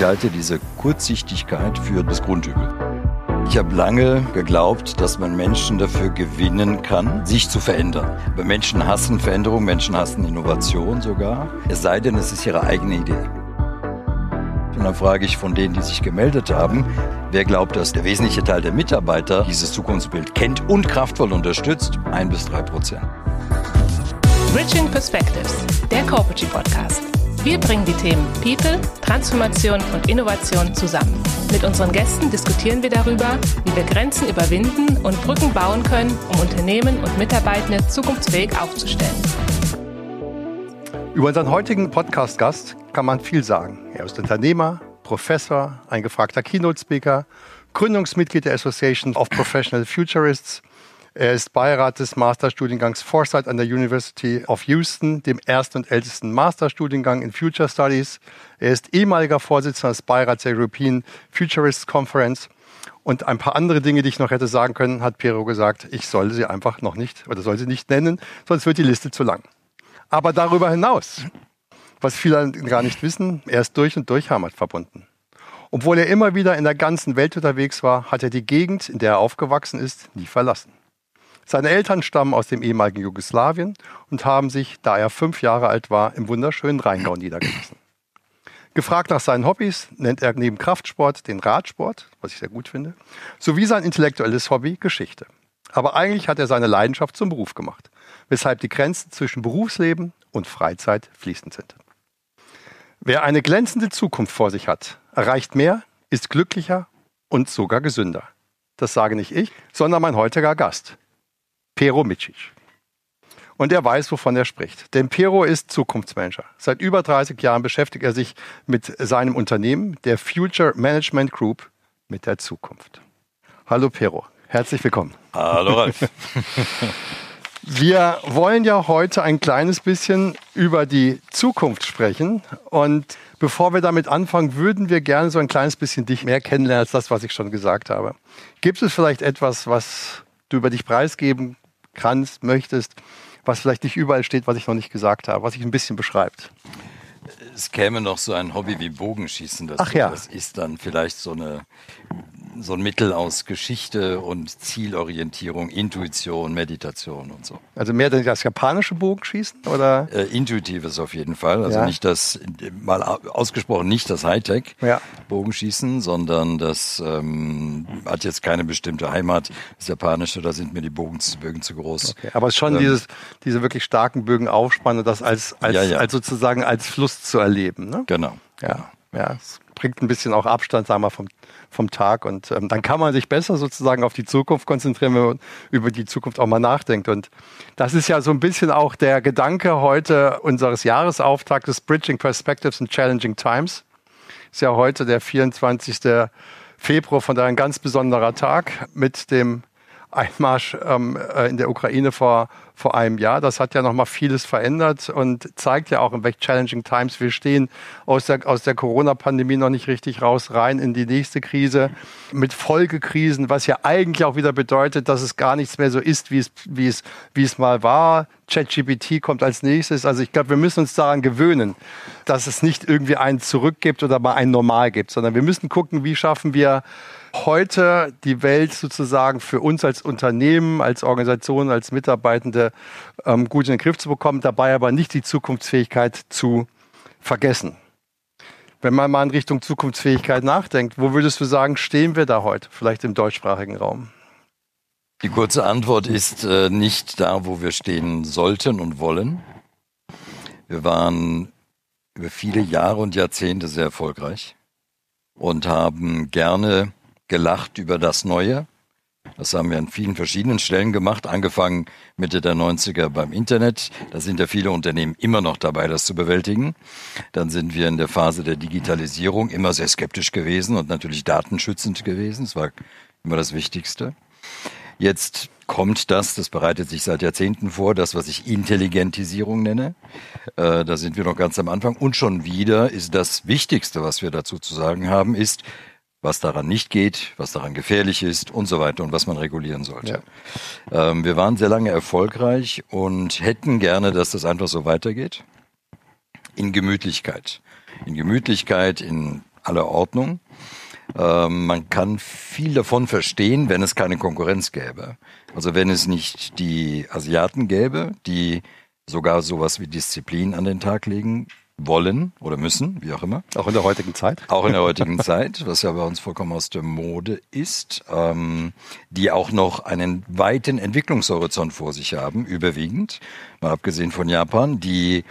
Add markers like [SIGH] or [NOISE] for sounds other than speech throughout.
Ich halte diese Kurzsichtigkeit für das Grundübel. Ich habe lange geglaubt, dass man Menschen dafür gewinnen kann, sich zu verändern. Aber Menschen hassen Veränderung, Menschen hassen Innovation sogar. Es sei denn, es ist ihre eigene Idee. Und dann frage ich von denen, die sich gemeldet haben, wer glaubt, dass der wesentliche Teil der Mitarbeiter dieses Zukunftsbild kennt und kraftvoll unterstützt? Ein bis drei Prozent. Bridging Perspectives, der Corporate Podcast. Wir bringen die Themen People, Transformation und Innovation zusammen. Mit unseren Gästen diskutieren wir darüber, wie wir Grenzen überwinden und Brücken bauen können, um Unternehmen und Mitarbeitende zukunftsfähig aufzustellen. Über unseren heutigen Podcast-Gast kann man viel sagen. Er ist Unternehmer, Professor, ein gefragter Keynote-Speaker, Gründungsmitglied der Association of Professional Futurists, er ist Beirat des Masterstudiengangs Foresight an der University of Houston, dem ersten und ältesten Masterstudiengang in Future Studies. Er ist ehemaliger Vorsitzender des Beirats der European Futurists Conference. Und ein paar andere Dinge, die ich noch hätte sagen können, hat Piero gesagt, ich soll sie einfach noch nicht oder soll sie nicht nennen, sonst wird die Liste zu lang. Aber darüber hinaus, was viele gar nicht wissen, er ist durch und durch Heimat verbunden. Obwohl er immer wieder in der ganzen Welt unterwegs war, hat er die Gegend, in der er aufgewachsen ist, nie verlassen. Seine Eltern stammen aus dem ehemaligen Jugoslawien und haben sich, da er fünf Jahre alt war, im wunderschönen Rheingau niedergelassen. Gefragt nach seinen Hobbys nennt er neben Kraftsport den Radsport, was ich sehr gut finde, sowie sein intellektuelles Hobby Geschichte. Aber eigentlich hat er seine Leidenschaft zum Beruf gemacht, weshalb die Grenzen zwischen Berufsleben und Freizeit fließend sind. Wer eine glänzende Zukunft vor sich hat, erreicht mehr, ist glücklicher und sogar gesünder. Das sage nicht ich, sondern mein heutiger Gast, Pero Micic. Und er weiß, wovon er spricht. Denn Pero ist Zukunftsmanager. Seit über 30 Jahren beschäftigt er sich mit seinem Unternehmen, der Future Management Group, mit der Zukunft. Hallo Pero, herzlich willkommen. Hallo Ralf. [LAUGHS] [LAUGHS] Wir wollen ja heute ein kleines bisschen über die Zukunft sprechen. Und bevor wir damit anfangen, würden wir gerne so ein kleines bisschen dich mehr kennenlernen als das, was ich schon gesagt habe. Gibt es vielleicht etwas, was du über dich preisgeben kannst, möchtest, was vielleicht nicht überall steht, was ich noch nicht gesagt habe, was sich ein bisschen beschreibt. Es käme noch so ein Hobby wie Bogenschießen dazu. Ach ja. Das ist dann vielleicht so eine so ein Mittel aus Geschichte und Zielorientierung, Intuition, Meditation und so. Also mehr das japanische Bogenschießen oder? Äh, intuitives auf jeden Fall. Also ja. nicht das, mal ausgesprochen nicht das Hightech ja. Bogenschießen, sondern das ähm, hat jetzt keine bestimmte Heimat. Das japanische, da sind mir die Bogen, Bögen zu groß. Okay. Aber es ist schon ähm, dieses, diese wirklich starken Bögen aufspannen und das als, als, ja, als sozusagen als Fluss zu erleben. Ne? Genau. Ja. Genau. Ja, bringt ein bisschen auch Abstand, sagen wir, vom, vom Tag. Und ähm, dann kann man sich besser sozusagen auf die Zukunft konzentrieren, wenn man über die Zukunft auch mal nachdenkt. Und das ist ja so ein bisschen auch der Gedanke heute unseres Jahresauftaktes Bridging Perspectives in Challenging Times. Ist ja heute der 24. Februar, von daher ein ganz besonderer Tag mit dem Einmarsch ähm, äh, in der Ukraine vor, vor einem Jahr. Das hat ja nochmal vieles verändert und zeigt ja auch, in welch challenging times wir stehen. Aus der, aus der Corona-Pandemie noch nicht richtig raus, rein in die nächste Krise mit Folgekrisen, was ja eigentlich auch wieder bedeutet, dass es gar nichts mehr so ist, wie es, wie es, wie es mal war. ChatGPT kommt als nächstes. Also ich glaube, wir müssen uns daran gewöhnen, dass es nicht irgendwie ein Zurück gibt oder mal ein Normal gibt, sondern wir müssen gucken, wie schaffen wir heute die Welt sozusagen für uns als Unternehmen, als Organisation, als Mitarbeitende ähm, gut in den Griff zu bekommen, dabei aber nicht die Zukunftsfähigkeit zu vergessen. Wenn man mal in Richtung Zukunftsfähigkeit nachdenkt, wo würdest du sagen, stehen wir da heute, vielleicht im deutschsprachigen Raum? Die kurze Antwort ist äh, nicht da, wo wir stehen sollten und wollen. Wir waren über viele Jahre und Jahrzehnte sehr erfolgreich und haben gerne gelacht über das Neue. Das haben wir an vielen verschiedenen Stellen gemacht, angefangen Mitte der 90er beim Internet. Da sind ja viele Unternehmen immer noch dabei, das zu bewältigen. Dann sind wir in der Phase der Digitalisierung immer sehr skeptisch gewesen und natürlich datenschützend gewesen. Das war immer das Wichtigste. Jetzt kommt das, das bereitet sich seit Jahrzehnten vor, das, was ich Intelligentisierung nenne. Äh, da sind wir noch ganz am Anfang. Und schon wieder ist das Wichtigste, was wir dazu zu sagen haben, ist, was daran nicht geht, was daran gefährlich ist und so weiter und was man regulieren sollte. Ja. Ähm, wir waren sehr lange erfolgreich und hätten gerne, dass das einfach so weitergeht. In Gemütlichkeit. In Gemütlichkeit, in aller Ordnung. Ähm, man kann viel davon verstehen, wenn es keine Konkurrenz gäbe. Also wenn es nicht die Asiaten gäbe, die sogar sowas wie Disziplin an den Tag legen wollen oder müssen, wie auch immer. Auch in der heutigen Zeit. Auch in der heutigen [LAUGHS] Zeit, was ja bei uns vollkommen aus der Mode ist, ähm, die auch noch einen weiten Entwicklungshorizont vor sich haben, überwiegend, mal abgesehen von Japan, die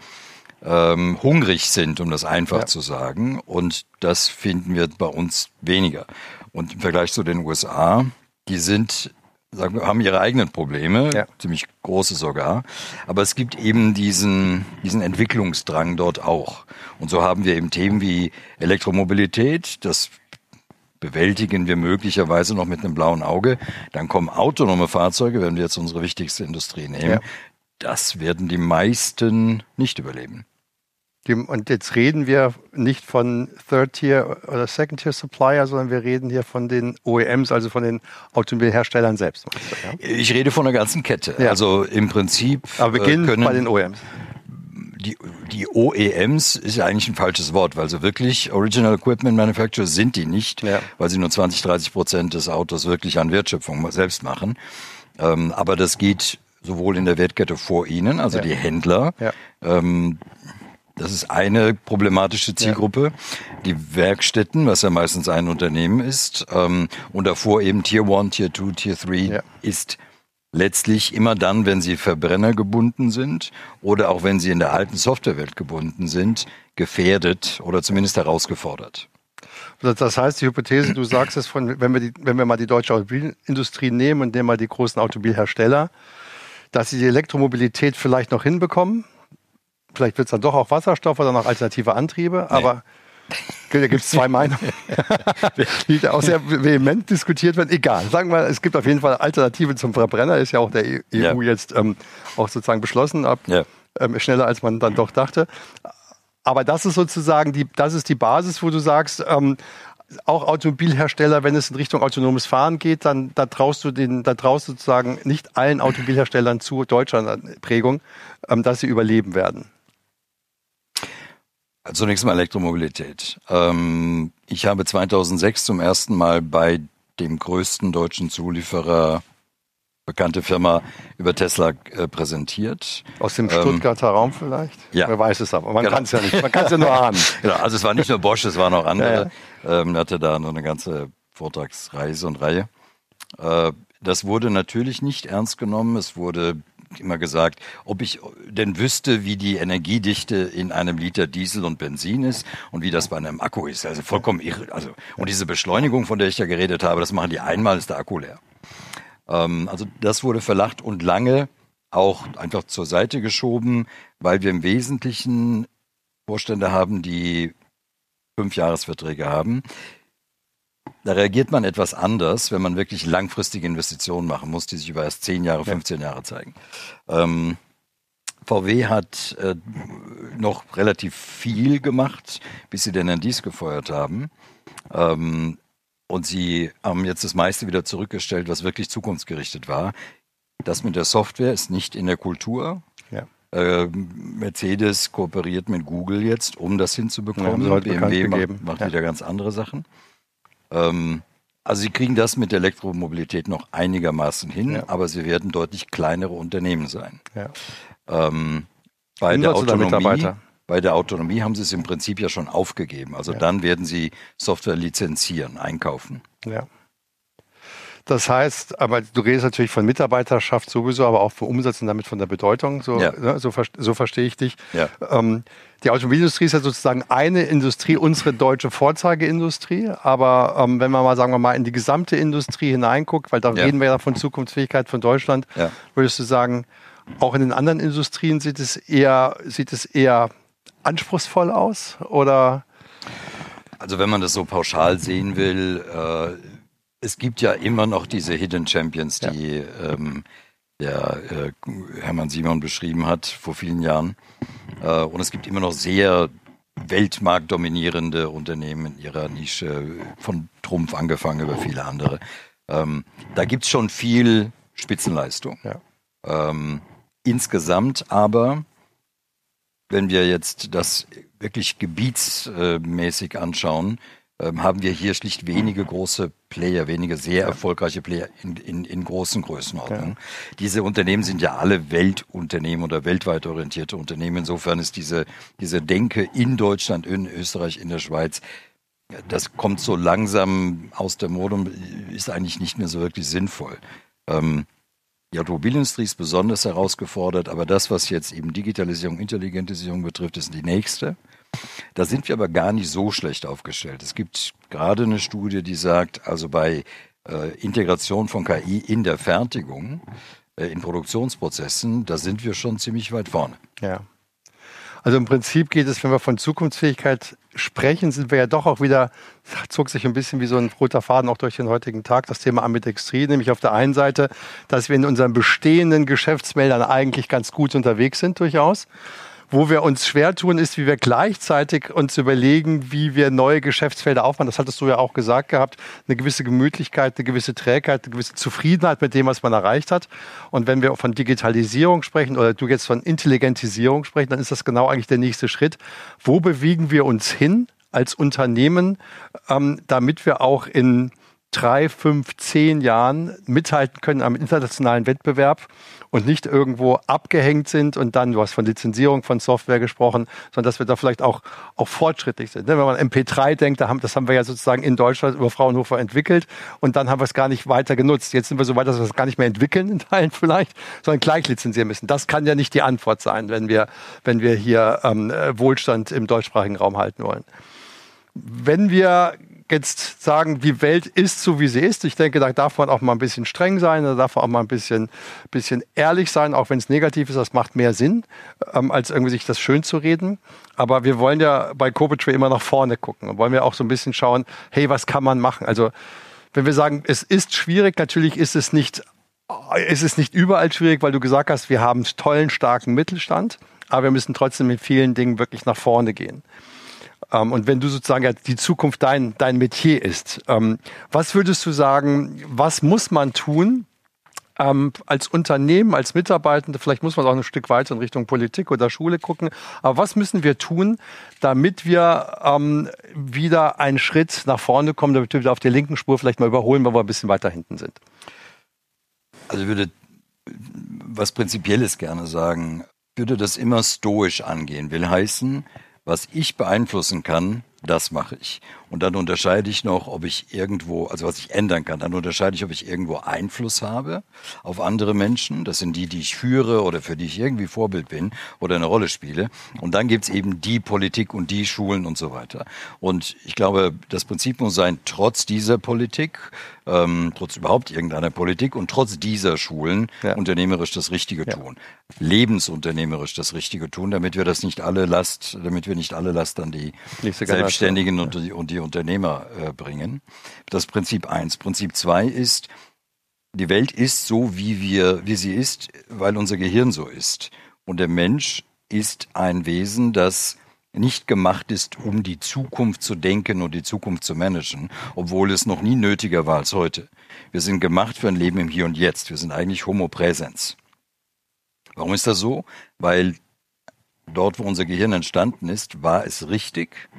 ähm, hungrig sind, um das einfach ja. zu sagen. Und das finden wir bei uns weniger. Und im Vergleich zu den USA, die sind sagen wir, haben ihre eigenen Probleme, ja. ziemlich große sogar. Aber es gibt eben diesen, diesen Entwicklungsdrang dort auch. Und so haben wir eben Themen wie Elektromobilität, das bewältigen wir möglicherweise noch mit einem blauen Auge. Dann kommen autonome Fahrzeuge, wenn wir jetzt unsere wichtigste Industrie nehmen. Ja. Das werden die meisten nicht überleben. Und jetzt reden wir nicht von Third-Tier oder Second-Tier-Supplier, sondern wir reden hier von den OEMs, also von den Automobilherstellern selbst. Ja? Ich rede von der ganzen Kette. Ja. Also im Prinzip. Aber wir beginnen können bei den OEMs. Die, die OEMs ist ja eigentlich ein falsches Wort, weil so wirklich Original Equipment Manufacturer sind die nicht, ja. weil sie nur 20, 30 Prozent des Autos wirklich an Wertschöpfung selbst machen. Ähm, aber das geht sowohl in der Wertkette vor ihnen, also die Händler, ähm, das ist eine problematische Zielgruppe. Ja. Die Werkstätten, was ja meistens ein Unternehmen ist, ähm, und davor eben Tier 1, Tier 2, Tier 3 ja. ist letztlich immer dann, wenn sie Verbrenner gebunden sind oder auch wenn sie in der alten Softwarewelt gebunden sind, gefährdet oder zumindest herausgefordert. Das heißt, die Hypothese, du sagst es von, wenn wir, die, wenn wir mal die deutsche Automobilindustrie nehmen und nehmen mal die großen Automobilhersteller, dass sie die Elektromobilität vielleicht noch hinbekommen, Vielleicht wird es dann doch auch Wasserstoff oder noch alternative Antriebe, nee. aber da gibt es zwei [LAUGHS] Meinungen, die auch sehr vehement diskutiert werden. Egal, sagen wir, es gibt auf jeden Fall Alternativen zum Verbrenner, ist ja auch der EU ja. jetzt ähm, auch sozusagen beschlossen, ab, ja. ähm, schneller als man dann doch dachte. Aber das ist sozusagen die, das ist die Basis, wo du sagst, ähm, auch Automobilhersteller, wenn es in Richtung autonomes Fahren geht, dann da traust du den, da traust du sozusagen nicht allen Automobilherstellern zu deutscher Prägung, ähm, dass sie überleben werden. Zunächst mal Elektromobilität. Ähm, ich habe 2006 zum ersten Mal bei dem größten deutschen Zulieferer bekannte Firma über Tesla äh, präsentiert. Aus dem Stuttgarter ähm, Raum vielleicht? Ja. Wer weiß es aber. Man genau. kann es ja nicht. Man kann es ja nur ahnen. [LAUGHS] genau. Also es war nicht nur Bosch, es waren auch andere. Ja, ja. Ähm, hatte da noch eine ganze Vortragsreise und Reihe. Äh, das wurde natürlich nicht ernst genommen. Es wurde immer gesagt, ob ich denn wüsste, wie die Energiedichte in einem Liter Diesel und Benzin ist und wie das bei einem Akku ist. Also vollkommen irre. Also, und diese Beschleunigung, von der ich ja geredet habe, das machen die einmal, ist der Akku leer. Ähm, also das wurde verlacht und lange auch einfach zur Seite geschoben, weil wir im Wesentlichen Vorstände haben, die fünf Jahresverträge haben, da reagiert man etwas anders, wenn man wirklich langfristige Investitionen machen muss, die sich über erst 10 Jahre, 15 Jahre zeigen. Ähm, VW hat äh, noch relativ viel gemacht, bis sie den Dies gefeuert haben. Ähm, und sie haben jetzt das meiste wieder zurückgestellt, was wirklich zukunftsgerichtet war. Das mit der Software ist nicht in der Kultur. Ja. Äh, Mercedes kooperiert mit Google jetzt, um das hinzubekommen. Ja, BMW macht, macht ja. wieder ganz andere Sachen. Ähm, also sie kriegen das mit der Elektromobilität noch einigermaßen hin, ja. aber sie werden deutlich kleinere Unternehmen sein. Ja. Ähm, bei, der Autonomie, bei der Autonomie haben sie es im Prinzip ja schon aufgegeben. Also ja. dann werden sie Software lizenzieren, einkaufen. Ja. Das heißt, aber du redest natürlich von Mitarbeiterschaft sowieso, aber auch von Umsatz und damit von der Bedeutung. So, ja. ne, so, so, verstehe ich dich. Ja. Ähm, die Automobilindustrie ist ja sozusagen eine Industrie, unsere deutsche Vorzeigeindustrie. Aber ähm, wenn man mal, sagen wir mal, in die gesamte Industrie hineinguckt, weil da ja. reden wir ja von Zukunftsfähigkeit von Deutschland, würdest du sagen, auch in den anderen Industrien sieht es eher, sieht es eher anspruchsvoll aus? Oder? Also wenn man das so pauschal sehen will, äh, es gibt ja immer noch diese Hidden Champions, die ja. ähm, der äh, Hermann Simon beschrieben hat vor vielen Jahren. Äh, und es gibt immer noch sehr weltmarktdominierende Unternehmen in ihrer Nische, von Trumpf angefangen über viele andere. Ähm, da es schon viel Spitzenleistung. Ja. Ähm, insgesamt aber, wenn wir jetzt das wirklich gebietsmäßig anschauen, ähm, haben wir hier schlicht wenige große Player, wenige sehr erfolgreiche Player in, in, in großen Größenordnungen. Ja. Diese Unternehmen sind ja alle Weltunternehmen oder weltweit orientierte Unternehmen. Insofern ist diese, diese Denke in Deutschland, in Österreich, in der Schweiz, das kommt so langsam aus der Mode und ist eigentlich nicht mehr so wirklich sinnvoll. Ähm, die Automobilindustrie ist besonders herausgefordert, aber das, was jetzt eben Digitalisierung, Intelligentisierung betrifft, ist die nächste. Da sind wir aber gar nicht so schlecht aufgestellt. Es gibt gerade eine Studie, die sagt, also bei äh, Integration von KI in der Fertigung, äh, in Produktionsprozessen, da sind wir schon ziemlich weit vorne. Ja. Also im Prinzip geht es, wenn wir von Zukunftsfähigkeit sprechen, sind wir ja doch auch wieder, zog sich ein bisschen wie so ein roter Faden auch durch den heutigen Tag, das Thema Ambidextrie, nämlich auf der einen Seite, dass wir in unseren bestehenden Geschäftsmeldern eigentlich ganz gut unterwegs sind durchaus. Wo wir uns schwer tun, ist, wie wir gleichzeitig uns überlegen, wie wir neue Geschäftsfelder aufbauen. Das hattest du ja auch gesagt gehabt. Eine gewisse Gemütlichkeit, eine gewisse Trägheit, eine gewisse Zufriedenheit mit dem, was man erreicht hat. Und wenn wir von Digitalisierung sprechen oder du jetzt von Intelligentisierung sprechen, dann ist das genau eigentlich der nächste Schritt. Wo bewegen wir uns hin? als Unternehmen, ähm, damit wir auch in drei, fünf, zehn Jahren mithalten können am internationalen Wettbewerb und nicht irgendwo abgehängt sind und dann, du hast von Lizenzierung von Software gesprochen, sondern dass wir da vielleicht auch, auch fortschrittlich sind. Ne, wenn man MP3 denkt, das haben wir ja sozusagen in Deutschland über Fraunhofer entwickelt und dann haben wir es gar nicht weiter genutzt. Jetzt sind wir so weit, dass wir es gar nicht mehr entwickeln in Teilen vielleicht, sondern gleich lizenzieren müssen. Das kann ja nicht die Antwort sein, wenn wir, wenn wir hier ähm, Wohlstand im deutschsprachigen Raum halten wollen. Wenn wir jetzt sagen, die Welt ist so, wie sie ist. Ich denke, da darf man auch mal ein bisschen streng sein, da darf man auch mal ein bisschen, bisschen ehrlich sein, auch wenn es negativ ist. Das macht mehr Sinn, ähm, als irgendwie sich das schön zu reden. Aber wir wollen ja bei Copetray immer nach vorne gucken und wollen wir auch so ein bisschen schauen, hey, was kann man machen? Also, wenn wir sagen, es ist schwierig, natürlich ist es nicht, ist es nicht überall schwierig, weil du gesagt hast, wir haben tollen, starken Mittelstand, aber wir müssen trotzdem mit vielen Dingen wirklich nach vorne gehen. Ähm, und wenn du sozusagen die Zukunft dein, dein Metier ist, ähm, was würdest du sagen, was muss man tun, ähm, als Unternehmen, als Mitarbeitende, vielleicht muss man auch ein Stück weiter in Richtung Politik oder Schule gucken, aber was müssen wir tun, damit wir ähm, wieder einen Schritt nach vorne kommen, damit wir wieder auf der linken Spur vielleicht mal überholen, weil wir ein bisschen weiter hinten sind? Also ich würde was Prinzipielles gerne sagen. Ich würde das immer stoisch angehen. Will heißen, was ich beeinflussen kann, das mache ich. Und dann unterscheide ich noch, ob ich irgendwo, also was ich ändern kann, dann unterscheide ich, ob ich irgendwo Einfluss habe auf andere Menschen. Das sind die, die ich führe oder für die ich irgendwie Vorbild bin oder eine Rolle spiele. Und dann gibt's eben die Politik und die Schulen und so weiter. Und ich glaube, das Prinzip muss sein, trotz dieser Politik, ähm, trotz überhaupt irgendeiner Politik und trotz dieser Schulen ja. unternehmerisch das Richtige ja. tun. Lebensunternehmerisch das Richtige tun, damit wir das nicht alle Last, damit wir nicht alle Last an die Selbstständigen und die, und die Unternehmer äh, bringen. Das Prinzip eins. Prinzip zwei ist, die Welt ist so, wie wir, wie sie ist, weil unser Gehirn so ist. Und der Mensch ist ein Wesen, das nicht gemacht ist, um die Zukunft zu denken und die Zukunft zu managen, obwohl es noch nie nötiger war als heute. Wir sind gemacht für ein Leben im Hier und Jetzt. Wir sind eigentlich Homo Präsens. Warum ist das so? Weil dort, wo unser Gehirn entstanden ist, war es richtig,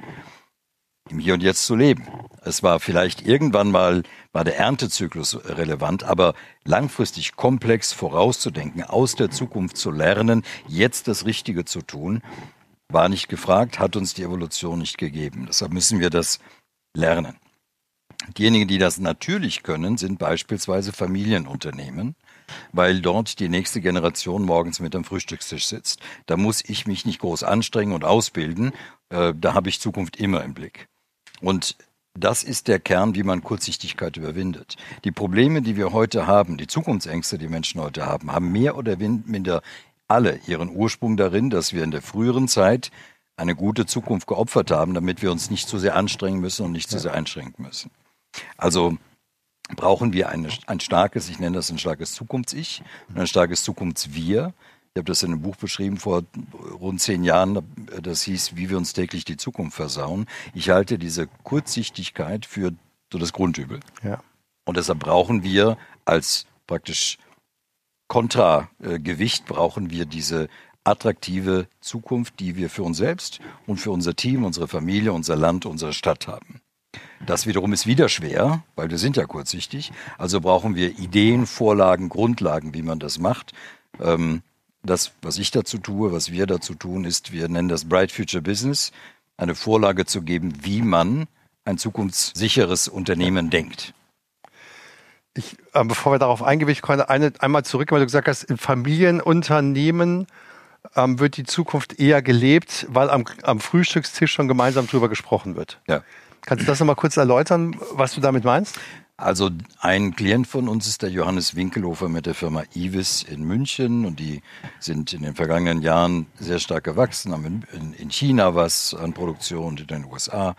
im Hier und Jetzt zu leben. Es war vielleicht irgendwann mal, war der Erntezyklus relevant, aber langfristig komplex vorauszudenken, aus der Zukunft zu lernen, jetzt das Richtige zu tun, war nicht gefragt, hat uns die Evolution nicht gegeben. Deshalb müssen wir das lernen. Diejenigen, die das natürlich können, sind beispielsweise Familienunternehmen, weil dort die nächste Generation morgens mit am Frühstückstisch sitzt. Da muss ich mich nicht groß anstrengen und ausbilden. Äh, da habe ich Zukunft immer im Blick. Und das ist der Kern, wie man Kurzsichtigkeit überwindet. Die Probleme, die wir heute haben, die Zukunftsängste, die Menschen heute haben, haben mehr oder minder alle ihren Ursprung darin, dass wir in der früheren Zeit eine gute Zukunft geopfert haben, damit wir uns nicht zu sehr anstrengen müssen und nicht zu sehr einschränken müssen. Also brauchen wir eine, ein starkes, ich nenne das ein starkes Zukunfts-Ich und ein starkes Zukunfts-Wir, ich habe das in einem Buch beschrieben vor rund zehn Jahren. Das hieß, wie wir uns täglich die Zukunft versauen. Ich halte diese Kurzsichtigkeit für so das Grundübel. Ja. Und deshalb brauchen wir als praktisch Kontragewicht brauchen wir diese attraktive Zukunft, die wir für uns selbst und für unser Team, unsere Familie, unser Land, unsere Stadt haben. Das wiederum ist wieder schwer, weil wir sind ja kurzsichtig. Also brauchen wir Ideen, Vorlagen, Grundlagen, wie man das macht. Ähm, das, was ich dazu tue, was wir dazu tun, ist, wir nennen das Bright Future Business, eine Vorlage zu geben, wie man ein zukunftssicheres Unternehmen denkt. Ich, äh, bevor wir darauf eingehen, ich konnte eine, einmal zurück, weil du gesagt hast, in Familienunternehmen ähm, wird die Zukunft eher gelebt, weil am, am Frühstückstisch schon gemeinsam drüber gesprochen wird. Ja. Kannst du das nochmal kurz erläutern, was du damit meinst? Also ein Klient von uns ist der Johannes Winkelhofer mit der Firma Ivis in München und die sind in den vergangenen Jahren sehr stark gewachsen, haben in, China was an Produktion und in den USA.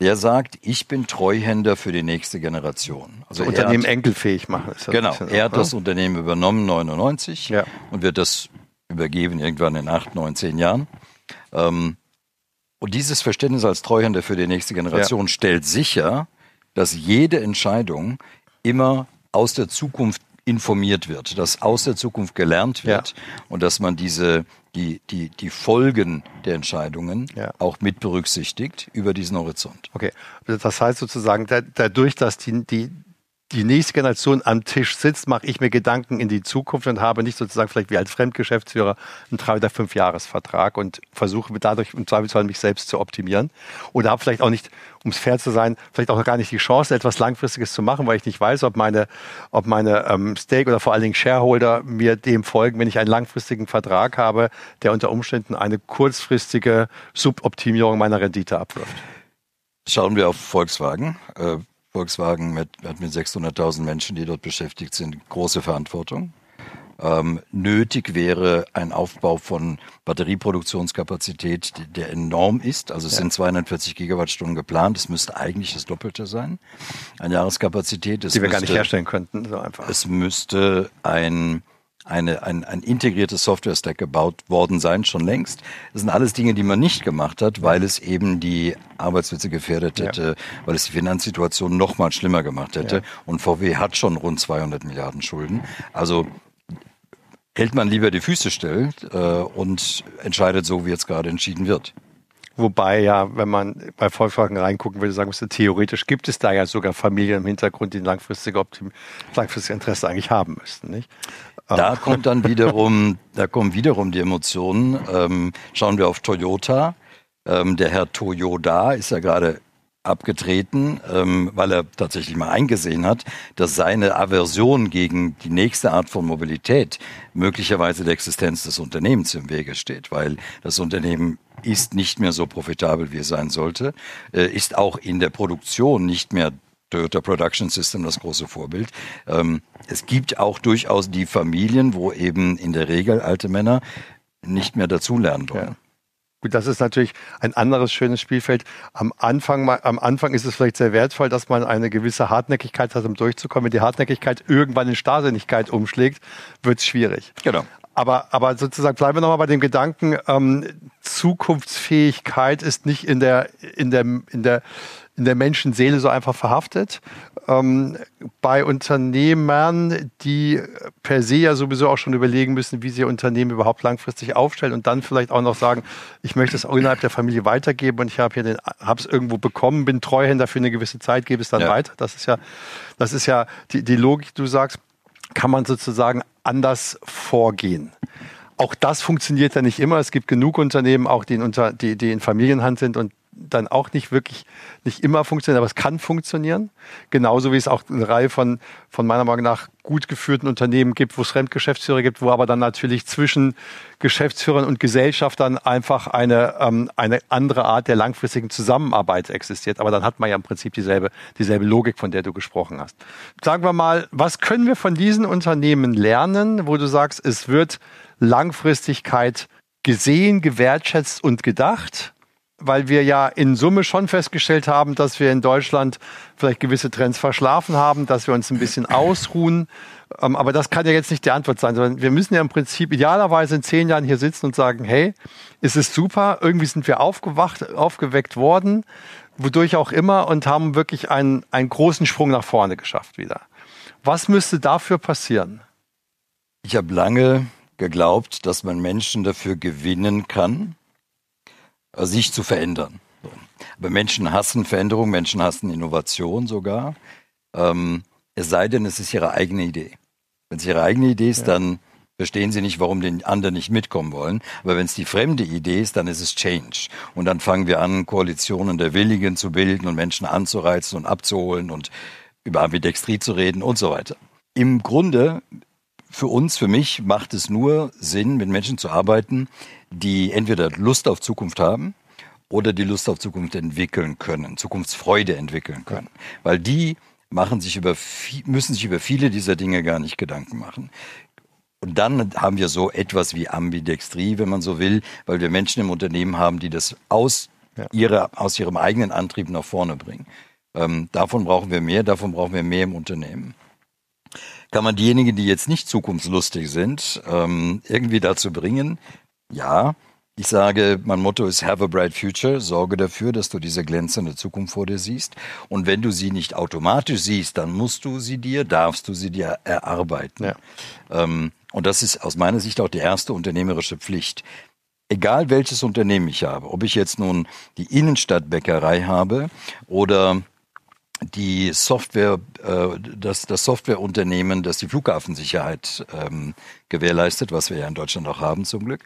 Der sagt, ich bin Treuhänder für die nächste Generation. Also Unternehmen hat, enkelfähig machen. Ist genau, er hat das Unternehmen übernommen 99 ja. und wird das übergeben irgendwann in acht, neun, zehn Jahren. Ähm, und dieses Verständnis als Treuhänder für die nächste Generation ja. stellt sicher, dass jede Entscheidung immer aus der Zukunft informiert wird, dass aus der Zukunft gelernt wird ja. und dass man diese die, die, die Folgen der Entscheidungen ja. auch mit berücksichtigt über diesen Horizont. Okay, das heißt sozusagen, dadurch, dass die, die, die nächste Generation am Tisch sitzt, mache ich mir Gedanken in die Zukunft und habe nicht sozusagen vielleicht wie als Fremdgeschäftsführer einen drei oder fünf Jahresvertrag und versuche dadurch im Zweifelsfall mich selbst zu optimieren oder habe vielleicht auch nicht, um es fair zu sein, vielleicht auch gar nicht die Chance, etwas Langfristiges zu machen, weil ich nicht weiß, ob meine, ob meine ähm, Stake oder vor allen Dingen Shareholder mir dem folgen, wenn ich einen langfristigen Vertrag habe, der unter Umständen eine kurzfristige Suboptimierung meiner Rendite abwirft. Schauen wir auf Volkswagen. Äh, Volkswagen mit, hat mit 600.000 Menschen, die dort beschäftigt sind, große Verantwortung. Ähm, nötig wäre ein Aufbau von Batterieproduktionskapazität, der enorm ist. Also es ja. sind 240 Gigawattstunden geplant. Es müsste eigentlich das Doppelte sein. Eine Jahreskapazität. Es die wir müsste, gar nicht herstellen könnten, so einfach. Es müsste ein eine, ein, ein integriertes Software-Stack gebaut worden sein, schon längst. Das sind alles Dinge, die man nicht gemacht hat, weil es eben die Arbeitsplätze gefährdet hätte, ja. weil es die Finanzsituation noch mal schlimmer gemacht hätte. Ja. Und VW hat schon rund 200 Milliarden Schulden. Also hält man lieber die Füße still äh, und entscheidet so, wie jetzt gerade entschieden wird. Wobei ja, wenn man bei Volkswagen reingucken würde, sagen müsste, theoretisch gibt es da ja sogar Familien im Hintergrund, die langfristige, Optim langfristige Interesse eigentlich haben müssten, nicht? Da kommt dann wiederum, [LAUGHS] da kommen wiederum die Emotionen. Ähm, schauen wir auf Toyota. Ähm, der Herr Toyoda ist ja gerade abgetreten, ähm, weil er tatsächlich mal eingesehen hat, dass seine Aversion gegen die nächste Art von Mobilität möglicherweise der Existenz des Unternehmens im Wege steht, weil das Unternehmen ist nicht mehr so profitabel, wie es sein sollte, äh, ist auch in der Produktion nicht mehr Toyota Production System das große Vorbild. Ähm, es gibt auch durchaus die Familien, wo eben in der Regel alte Männer nicht mehr dazulernen wollen. Ja. Gut, das ist natürlich ein anderes schönes Spielfeld. Am Anfang, am Anfang ist es vielleicht sehr wertvoll, dass man eine gewisse Hartnäckigkeit hat, um durchzukommen. Wenn die Hartnäckigkeit irgendwann in Starrsinnigkeit umschlägt, wird es schwierig. Genau. Aber, aber sozusagen bleiben wir nochmal bei dem Gedanken, ähm, Zukunftsfähigkeit ist nicht in der, in der, in der in der Menschenseele so einfach verhaftet. Ähm, bei Unternehmern, die per se ja sowieso auch schon überlegen müssen, wie sie ihr Unternehmen überhaupt langfristig aufstellen und dann vielleicht auch noch sagen, ich möchte es auch innerhalb der Familie weitergeben und ich habe hier den, habe es irgendwo bekommen, bin Treuhänder für eine gewisse Zeit, gebe es dann ja. weiter. Das ist ja, das ist ja die, die Logik, du sagst, kann man sozusagen anders vorgehen. Auch das funktioniert ja nicht immer. Es gibt genug Unternehmen, auch die in, unter, die, die in Familienhand sind und dann auch nicht wirklich, nicht immer funktionieren, aber es kann funktionieren. Genauso wie es auch eine Reihe von, von meiner Meinung nach gut geführten Unternehmen gibt, wo es Fremdgeschäftsführer gibt, wo aber dann natürlich zwischen Geschäftsführern und Gesellschaftern einfach eine, ähm, eine andere Art der langfristigen Zusammenarbeit existiert. Aber dann hat man ja im Prinzip dieselbe, dieselbe Logik, von der du gesprochen hast. Sagen wir mal, was können wir von diesen Unternehmen lernen, wo du sagst, es wird Langfristigkeit gesehen, gewertschätzt und gedacht? Weil wir ja in Summe schon festgestellt haben, dass wir in Deutschland vielleicht gewisse Trends verschlafen haben, dass wir uns ein bisschen ausruhen. Ähm, aber das kann ja jetzt nicht die Antwort sein, sondern wir müssen ja im Prinzip idealerweise in zehn Jahren hier sitzen und sagen, hey, es ist super, irgendwie sind wir aufgewacht, aufgeweckt worden, wodurch auch immer und haben wirklich einen, einen großen Sprung nach vorne geschafft wieder. Was müsste dafür passieren? Ich habe lange geglaubt, dass man Menschen dafür gewinnen kann, sich zu verändern. Aber Menschen hassen Veränderung, Menschen hassen Innovation sogar. Ähm, es sei denn, es ist ihre eigene Idee. Wenn es ihre eigene Idee ist, ja. dann verstehen sie nicht, warum die anderen nicht mitkommen wollen. Aber wenn es die fremde Idee ist, dann ist es Change. Und dann fangen wir an, Koalitionen der Willigen zu bilden und Menschen anzureizen und abzuholen und über Ambidextrie zu reden und so weiter. Im Grunde, für uns, für mich, macht es nur Sinn, mit Menschen zu arbeiten, die entweder Lust auf Zukunft haben oder die Lust auf Zukunft entwickeln können, Zukunftsfreude entwickeln können. Weil die machen sich über, müssen sich über viele dieser Dinge gar nicht Gedanken machen. Und dann haben wir so etwas wie Ambidextrie, wenn man so will, weil wir Menschen im Unternehmen haben, die das aus, ja. ihre, aus ihrem eigenen Antrieb nach vorne bringen. Ähm, davon brauchen wir mehr, davon brauchen wir mehr im Unternehmen. Kann man diejenigen, die jetzt nicht zukunftslustig sind, ähm, irgendwie dazu bringen? Ja. Ich sage, mein Motto ist Have a Bright Future. Sorge dafür, dass du diese glänzende Zukunft vor dir siehst. Und wenn du sie nicht automatisch siehst, dann musst du sie dir, darfst du sie dir erarbeiten. Ja. Ähm, und das ist aus meiner Sicht auch die erste unternehmerische Pflicht. Egal welches Unternehmen ich habe, ob ich jetzt nun die Innenstadtbäckerei habe oder die Software, äh, das, das Softwareunternehmen, das die Flughafensicherheit ähm, gewährleistet, was wir ja in Deutschland auch haben zum Glück.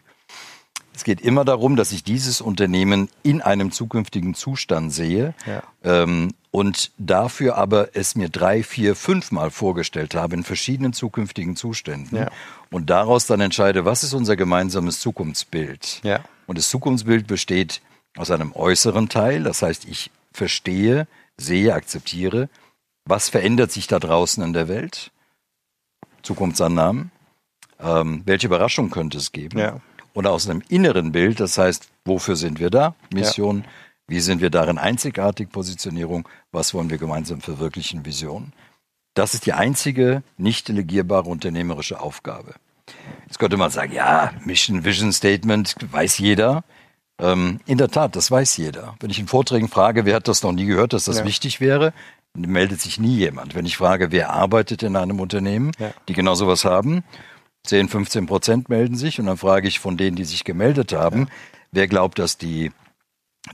Es geht immer darum, dass ich dieses Unternehmen in einem zukünftigen Zustand sehe ja. ähm, und dafür aber es mir drei, vier, fünf Mal vorgestellt habe in verschiedenen zukünftigen Zuständen ja. und daraus dann entscheide, was ist unser gemeinsames Zukunftsbild. Ja. Und das Zukunftsbild besteht aus einem äußeren Teil, das heißt, ich verstehe, sehe, akzeptiere, was verändert sich da draußen in der Welt, Zukunftsannahmen, ähm, welche Überraschung könnte es geben. Ja. Und aus einem inneren Bild, das heißt, wofür sind wir da? Mission, ja. Wie sind wir darin einzigartig? Positionierung. Was wollen wir gemeinsam verwirklichen? Vision. Das ist die einzige nicht delegierbare unternehmerische Aufgabe. Jetzt könnte man sagen, ja, Mission, Vision Statement weiß jeder. Ähm, in der Tat, das weiß jeder. Wenn ich in Vorträgen frage, wer hat das noch nie gehört, dass das ja. wichtig wäre, meldet sich nie jemand. Wenn ich frage, wer arbeitet in einem Unternehmen, ja. die genau sowas haben, 10, 15 Prozent melden sich und dann frage ich von denen, die sich gemeldet haben, ja. wer glaubt, dass die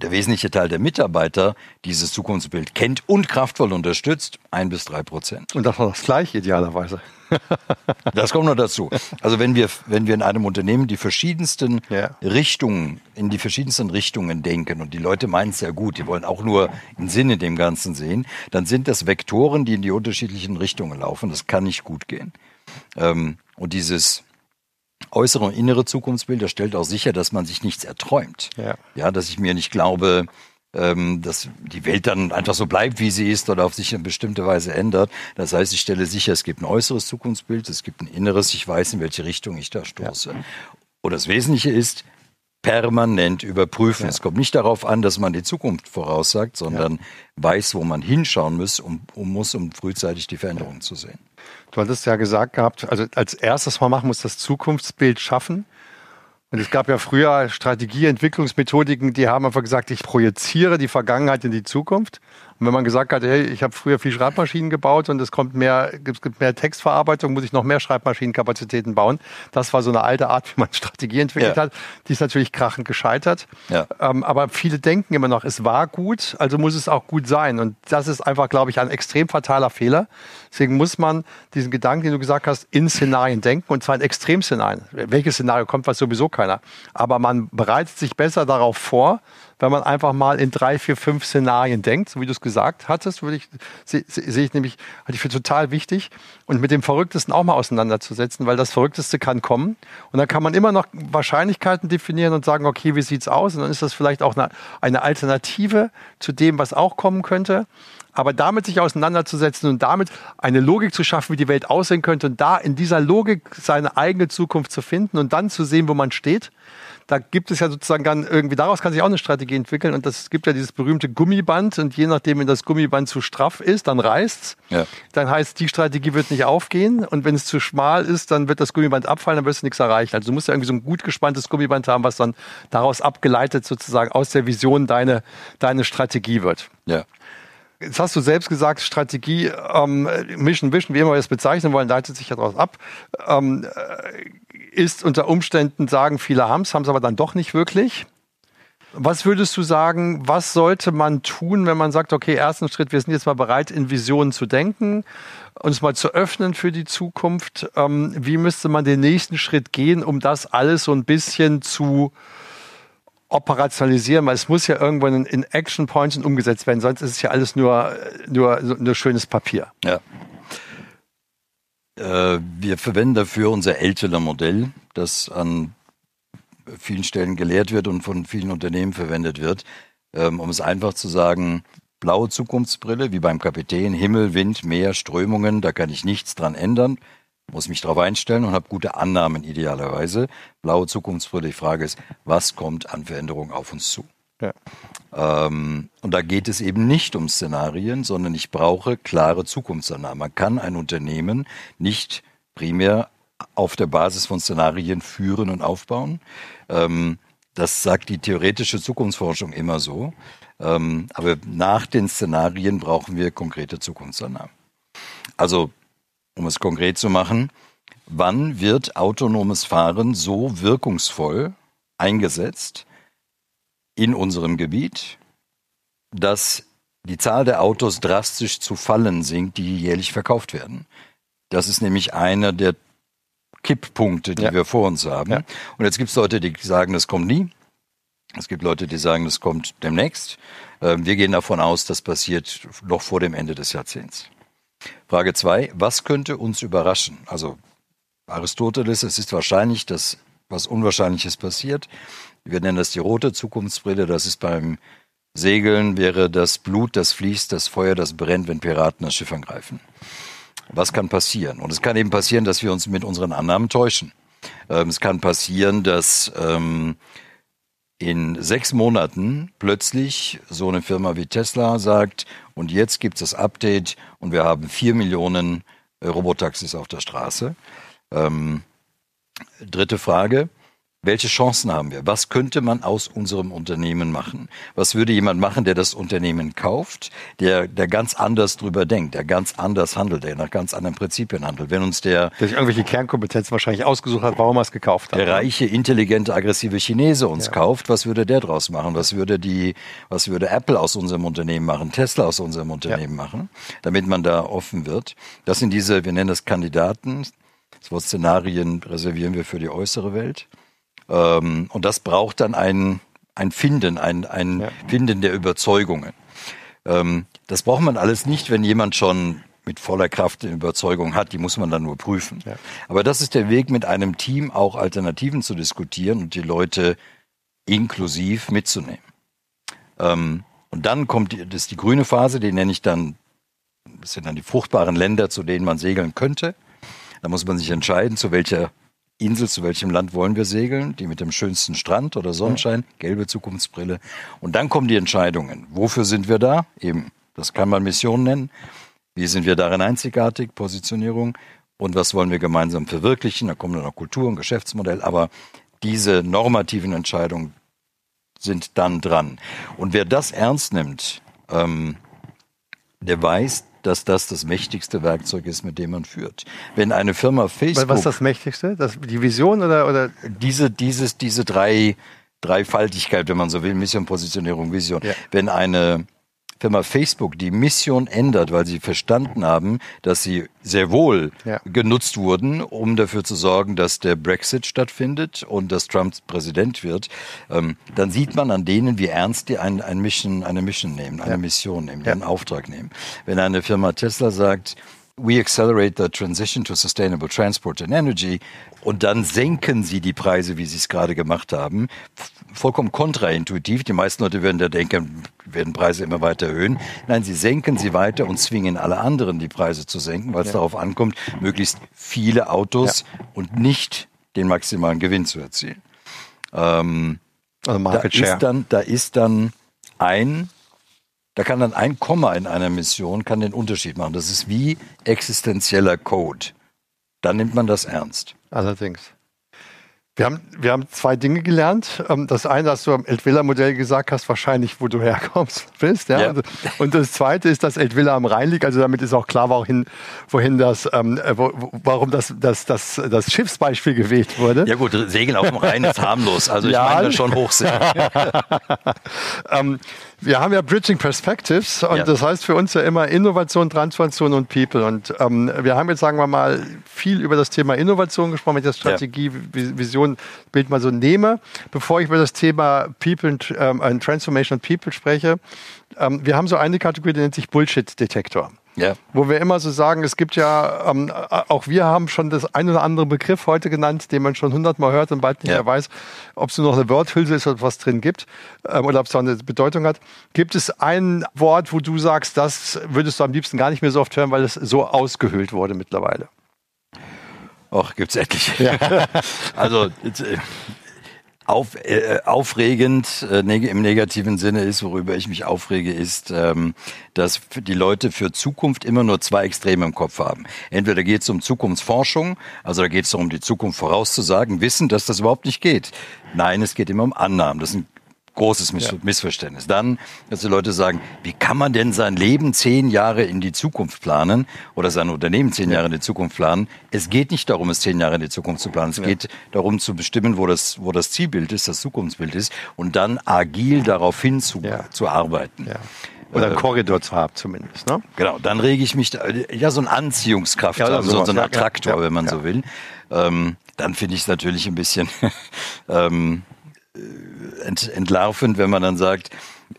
der wesentliche Teil der Mitarbeiter dieses Zukunftsbild kennt und kraftvoll unterstützt, ein bis drei Prozent. Und das war das Gleiche idealerweise. [LAUGHS] das kommt noch dazu. Also wenn wir, wenn wir in einem Unternehmen die verschiedensten ja. Richtungen, in die verschiedensten Richtungen denken und die Leute meinen es ja gut, die wollen auch nur einen Sinn in dem Ganzen sehen, dann sind das Vektoren, die in die unterschiedlichen Richtungen laufen. Das kann nicht gut gehen. Ähm, und dieses äußere und innere Zukunftsbilder stellt auch sicher, dass man sich nichts erträumt. Ja, ja dass ich mir nicht glaube, ähm, dass die Welt dann einfach so bleibt, wie sie ist oder auf sich in bestimmte Weise ändert. Das heißt, ich stelle sicher, es gibt ein äußeres Zukunftsbild, es gibt ein inneres, ich weiß, in welche Richtung ich da stoße. Ja. Und das Wesentliche ist, permanent überprüfen. Ja. Es kommt nicht darauf an, dass man die Zukunft voraussagt, sondern ja. weiß, wo man hinschauen muss, um, um, muss, um frühzeitig die Veränderungen zu sehen. Du hattest ja gesagt gehabt, also als erstes mal machen muss das Zukunftsbild schaffen. Und es gab ja früher Strategieentwicklungsmethodiken, die haben einfach gesagt, ich projiziere die Vergangenheit in die Zukunft. Und wenn man gesagt hat, hey, ich habe früher viel Schreibmaschinen gebaut und es kommt mehr, es gibt mehr Textverarbeitung, muss ich noch mehr Schreibmaschinenkapazitäten bauen. Das war so eine alte Art, [LAUGHS] wie man Strategie entwickelt ja. hat. Die ist natürlich krachend gescheitert. Ja. Ähm, aber viele denken immer noch, es war gut, also muss es auch gut sein. Und das ist einfach, glaube ich, ein extrem fataler Fehler. Deswegen muss man diesen Gedanken, den du gesagt hast, in Szenarien denken und zwar in Extremszenarien. Welches Szenario kommt, weiß sowieso keiner. Aber man bereitet sich besser darauf vor, wenn man einfach mal in drei, vier, fünf Szenarien denkt, so wie du es gesagt hattest, würde ich, sehe seh ich nämlich, halte ich für total wichtig und mit dem Verrücktesten auch mal auseinanderzusetzen, weil das Verrückteste kann kommen und dann kann man immer noch Wahrscheinlichkeiten definieren und sagen, okay, wie sieht's aus? Und dann ist das vielleicht auch eine, eine Alternative zu dem, was auch kommen könnte. Aber damit sich auseinanderzusetzen und damit eine Logik zu schaffen, wie die Welt aussehen könnte und da in dieser Logik seine eigene Zukunft zu finden und dann zu sehen, wo man steht, da gibt es ja sozusagen dann irgendwie, daraus kann sich auch eine Strategie entwickeln und das gibt ja dieses berühmte Gummiband und je nachdem, wenn das Gummiband zu straff ist, dann reißt's. Ja. Dann heißt, die Strategie wird nicht aufgehen und wenn es zu schmal ist, dann wird das Gummiband abfallen, dann wirst du nichts erreichen. Also du musst ja irgendwie so ein gut gespanntes Gummiband haben, was dann daraus abgeleitet sozusagen aus der Vision deine, deine Strategie wird. Ja. Jetzt hast du selbst gesagt, Strategie, ähm, Mission Vision, wie immer wir es bezeichnen wollen, leitet sich ja daraus ab. Ähm, ist unter Umständen, sagen viele haben es, haben es aber dann doch nicht wirklich. Was würdest du sagen, was sollte man tun, wenn man sagt, okay, ersten Schritt, wir sind jetzt mal bereit, in Visionen zu denken, uns mal zu öffnen für die Zukunft. Ähm, wie müsste man den nächsten Schritt gehen, um das alles so ein bisschen zu operationalisieren, weil es muss ja irgendwann in Action Points umgesetzt werden, sonst ist es ja alles nur, nur, nur schönes Papier. Ja. Äh, wir verwenden dafür unser älterer Modell, das an vielen Stellen gelehrt wird und von vielen Unternehmen verwendet wird. Ähm, um es einfach zu sagen, blaue Zukunftsbrille, wie beim Kapitän, Himmel, Wind, Meer, Strömungen, da kann ich nichts dran ändern, muss mich darauf einstellen und habe gute Annahmen idealerweise. Blaue Zukunftsbrille, die Frage ist, was kommt an Veränderungen auf uns zu? Ja. Ähm, und da geht es eben nicht um Szenarien, sondern ich brauche klare Zukunftsannahmen. Man kann ein Unternehmen nicht primär auf der Basis von Szenarien führen und aufbauen. Ähm, das sagt die theoretische Zukunftsforschung immer so. Ähm, aber nach den Szenarien brauchen wir konkrete Zukunftsannahmen. Also, um es konkret zu machen, wann wird autonomes Fahren so wirkungsvoll eingesetzt, in unserem Gebiet, dass die Zahl der Autos drastisch zu fallen sinkt, die jährlich verkauft werden. Das ist nämlich einer der Kipppunkte, die ja. wir vor uns haben. Ja. Und jetzt gibt es Leute, die sagen, das kommt nie. Es gibt Leute, die sagen, das kommt demnächst. Ähm, wir gehen davon aus, das passiert noch vor dem Ende des Jahrzehnts. Frage zwei: Was könnte uns überraschen? Also Aristoteles, es ist wahrscheinlich, dass was Unwahrscheinliches passiert. Wir nennen das die rote Zukunftsbrille. Das ist beim Segeln wäre das Blut, das fließt, das Feuer, das brennt, wenn Piraten das Schiff angreifen. Was kann passieren? Und es kann eben passieren, dass wir uns mit unseren Annahmen täuschen. Ähm, es kann passieren, dass ähm, in sechs Monaten plötzlich so eine Firma wie Tesla sagt, und jetzt gibt es das Update und wir haben vier Millionen Robotaxis auf der Straße. Ähm, dritte Frage. Welche Chancen haben wir? Was könnte man aus unserem Unternehmen machen? Was würde jemand machen, der das Unternehmen kauft, der, der ganz anders drüber denkt, der ganz anders handelt, der nach ganz anderen Prinzipien handelt? Wenn uns der, der sich irgendwelche Kernkompetenzen wahrscheinlich ausgesucht hat, warum er es gekauft hat. Der reiche, intelligente, aggressive Chinese uns ja. kauft, was würde der draus machen? Was würde die, was würde Apple aus unserem Unternehmen machen? Tesla aus unserem Unternehmen ja. machen? Damit man da offen wird. Das sind diese, wir nennen das Kandidaten. Das Wort Szenarien reservieren wir für die äußere Welt. Ähm, und das braucht dann ein, ein Finden, ein, ein ja. Finden der Überzeugungen. Ähm, das braucht man alles nicht, wenn jemand schon mit voller Kraft eine Überzeugung hat, die muss man dann nur prüfen. Ja. Aber das ist der Weg, mit einem Team auch Alternativen zu diskutieren und die Leute inklusiv mitzunehmen. Ähm, und dann kommt die, das ist die grüne Phase, die nenne ich dann, das sind dann die fruchtbaren Länder, zu denen man segeln könnte. Da muss man sich entscheiden, zu welcher Insel, zu welchem Land wollen wir segeln, die mit dem schönsten Strand oder Sonnenschein, gelbe Zukunftsbrille. Und dann kommen die Entscheidungen. Wofür sind wir da? Eben, das kann man Mission nennen. Wie sind wir darin einzigartig? Positionierung. Und was wollen wir gemeinsam verwirklichen? Da kommen dann noch Kultur und Geschäftsmodell. Aber diese normativen Entscheidungen sind dann dran. Und wer das ernst nimmt, ähm, der weiß, dass das das mächtigste Werkzeug ist, mit dem man führt. Wenn eine Firma Facebook. Was ist das mächtigste? Das, die Vision oder, oder? Diese, dieses, diese drei, Dreifaltigkeit, wenn man so will, Mission, Positionierung, Vision. Ja. Wenn eine Firma Facebook die Mission ändert, weil sie verstanden haben, dass sie sehr wohl ja. genutzt wurden, um dafür zu sorgen, dass der Brexit stattfindet und dass Trump Präsident wird, ähm, dann sieht man an denen, wie ernst die ein, ein Mission, eine Mission nehmen, eine ja. Mission nehmen, ja. einen Auftrag nehmen. Wenn eine Firma Tesla sagt, We accelerate the transition to sustainable transport and energy. Und dann senken sie die Preise, wie sie es gerade gemacht haben. Vollkommen kontraintuitiv. Die meisten Leute werden da denken, werden Preise immer weiter erhöhen. Nein, sie senken sie weiter und zwingen alle anderen, die Preise zu senken, weil es ja. darauf ankommt, möglichst viele Autos ja. und nicht den maximalen Gewinn zu erzielen. Ähm, also Market da Share. Ist dann, da ist dann ein da kann dann ein Komma in einer Mission kann den Unterschied machen. Das ist wie existenzieller Code. Dann nimmt man das ernst. Allerdings. Wir haben, wir haben zwei Dinge gelernt. Ähm, das eine, dass du am Eltvilla-Modell gesagt hast, wahrscheinlich, wo du [LAUGHS] herkommst, bist. Ja? ja. Und das zweite ist, dass Eltvilla am Rhein liegt. Also damit ist auch klar, wohin, wohin das, ähm, äh, wo, warum das, das, das, das Schiffsbeispiel gewählt wurde. Ja gut, Segeln auf dem Rhein ist harmlos. Also ich ja. meine schon Hochsee. [LAUGHS] [LAUGHS] ähm, wir haben ja Bridging Perspectives und ja. das heißt für uns ja immer Innovation, Transformation und People. Und ähm, wir haben jetzt, sagen wir mal, viel über das Thema Innovation gesprochen, wenn ich das Strategie, ja. Vision, Bild mal so nehme. Bevor ich über das Thema People und ähm, Transformation und People spreche, ähm, wir haben so eine Kategorie, die nennt sich Bullshit-Detektor. Ja. Wo wir immer so sagen, es gibt ja, ähm, auch wir haben schon das ein oder andere Begriff heute genannt, den man schon hundertmal hört und bald nicht ja. mehr weiß, ob es nur noch eine Worthülse ist oder was drin gibt ähm, oder ob es auch eine Bedeutung hat. Gibt es ein Wort, wo du sagst, das würdest du am liebsten gar nicht mehr so oft hören, weil es so ausgehöhlt wurde mittlerweile? Och, gibt's etliche. Ja. [LAUGHS] also äh, auf, äh, aufregend äh, neg im negativen Sinne ist, worüber ich mich aufrege, ist, ähm, dass die Leute für Zukunft immer nur zwei Extreme im Kopf haben. Entweder geht es um Zukunftsforschung, also da geht es darum, die Zukunft vorauszusagen, wissen, dass das überhaupt nicht geht. Nein, es geht immer um Annahmen. Das sind großes Miss ja. Missverständnis. Dann, dass die Leute sagen, wie kann man denn sein Leben zehn Jahre in die Zukunft planen oder sein Unternehmen zehn Jahre in die Zukunft planen? Es geht nicht darum, es zehn Jahre in die Zukunft zu planen. Es ja. geht darum zu bestimmen, wo das, wo das Zielbild ist, das Zukunftsbild ist und dann agil darauf hin zu, ja. zu arbeiten. Oder einen äh, Korridor zu haben zumindest. Ne? Genau, dann rege ich mich, da, ja so eine Anziehungskraft, ja, haben, so, so ein Attraktor, wenn man so will. Ähm, dann finde ich es natürlich ein bisschen [LAUGHS] ähm, ent, entlarvend, wenn man dann sagt,